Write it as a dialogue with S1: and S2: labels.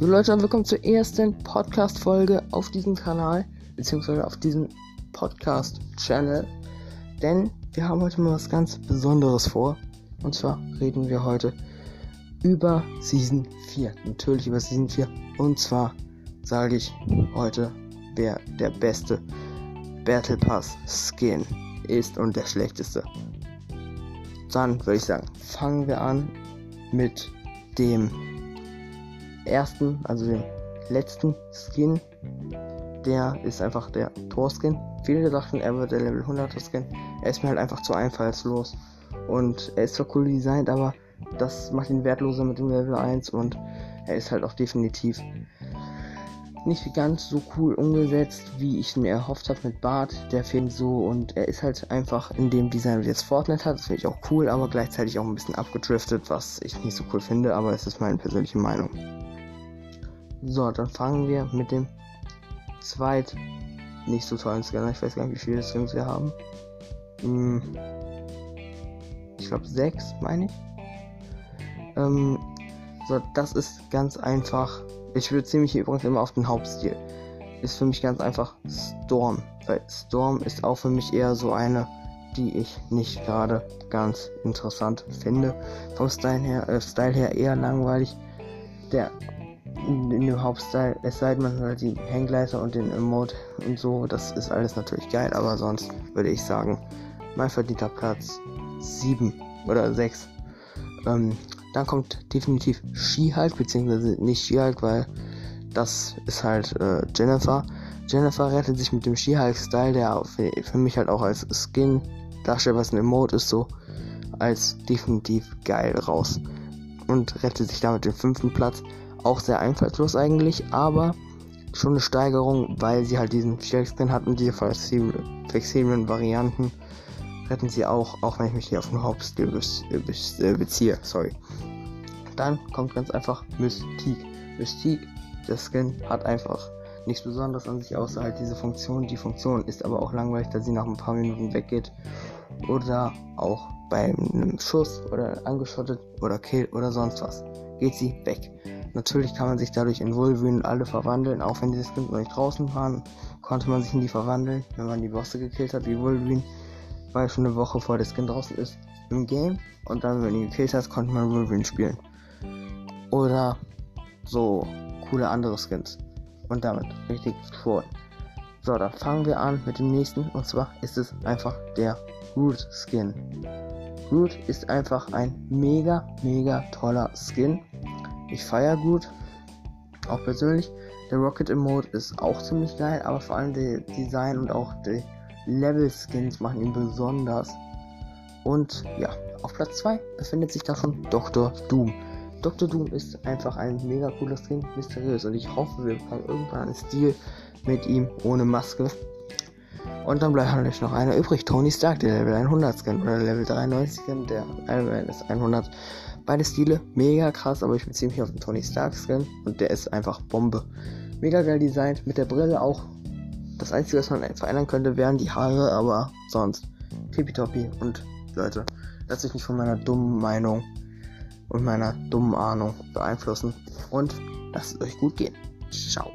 S1: Jo Leute und willkommen zur ersten Podcast-Folge auf diesem Kanal, beziehungsweise auf diesem Podcast-Channel. Denn wir haben heute mal was ganz Besonderes vor. Und zwar reden wir heute über Season 4. Natürlich über Season 4. Und zwar sage ich heute, wer der beste Battle Pass Skin ist und der schlechteste. Dann würde ich sagen, fangen wir an mit dem ersten, also dem letzten Skin. Der ist einfach der Tor-Skin. Viele dachten, er wird der Level 100er Skin. Er ist mir halt einfach zu einfallslos. Und er ist zwar cool designt, aber das macht ihn wertloser mit dem Level 1 und er ist halt auch definitiv nicht ganz so cool umgesetzt, wie ich mir erhofft habe mit Bart. Der Film so und er ist halt einfach in dem Design, wie jetzt Fortnite hat. Das finde ich auch cool, aber gleichzeitig auch ein bisschen abgedriftet, was ich nicht so cool finde, aber es ist meine persönliche Meinung. So, dann fangen wir mit dem zweit nicht so tollen Scanner. Ich weiß gar nicht, wie viele Skins wir haben. Hm, ich glaube sechs, meine ich. Ähm, so, das ist ganz einfach. Ich mich hier übrigens immer auf den Hauptstil. Ist für mich ganz einfach Storm. Weil Storm ist auch für mich eher so eine, die ich nicht gerade ganz interessant finde. Vom Style her, äh, Style her eher langweilig. Der in, dem Hauptstyle, es sei denn, man hört die Hänggleiter und den Emote und so, das ist alles natürlich geil, aber sonst würde ich sagen, mein verdienter Platz 7 oder 6. Ähm, dann kommt definitiv She-Hulk, beziehungsweise nicht She-Hulk, weil das ist halt äh, Jennifer. Jennifer rettet sich mit dem She-Hulk-Style, der für, für, mich halt auch als Skin darstellt, was ein Emote ist, so als definitiv geil raus. Und rettet sich damit den fünften Platz. Auch sehr einfallslos eigentlich, aber schon eine Steigerung, weil sie halt diesen Shell-Skin hat und diese flexiblen Varianten retten sie auch, auch wenn ich mich hier auf den Hauptstil be be beziehe. Sorry. Dann kommt ganz einfach Mystique. Mystique, der Skin hat einfach nichts Besonderes an sich, außer halt diese Funktion. Die Funktion ist aber auch langweilig, da sie nach ein paar Minuten weggeht. Oder auch bei einem Schuss oder angeschottet oder Kill oder sonst was. Geht sie weg. Natürlich kann man sich dadurch in Wolverine alle verwandeln, auch wenn diese Skins noch nicht draußen waren, konnte man sich in die verwandeln, wenn man die Bosse gekillt hat, wie Wolverine war schon eine Woche vor der Skin draußen ist im Game und dann, wenn du ihn gekillt hast, konnte man Wolverine spielen. Oder so coole andere Skins. Und damit richtig cool. So, dann fangen wir an mit dem nächsten. Und zwar ist es einfach der Root Skin. Root ist einfach ein mega, mega toller Skin. Ich feiere gut. Auch persönlich. Der Rocket Emote ist auch ziemlich geil, aber vor allem der Design und auch die Level-Skins machen ihn besonders. Und ja, auf Platz 2 befindet sich da schon Dr. Doom. Dr. Doom ist einfach ein mega cooler Skin, mysteriös. Und ich hoffe, wir bekommen irgendwann einen Stil mit ihm ohne Maske. Und dann bleibt natürlich noch einer übrig. Tony Stark, der Level 100 Skin oder Level 93 Skin, der Iron ist 100. Beide Stile mega krass, aber ich beziehe mich auf den Tony Stark Skin und der ist einfach Bombe. Mega geil designt, mit der Brille auch das Einzige, was man verändern könnte, wären die Haare, aber sonst tippitoppi. Und Leute, lasst euch nicht von meiner dummen Meinung und meiner dummen Ahnung beeinflussen. Und lasst es euch gut gehen. Ciao.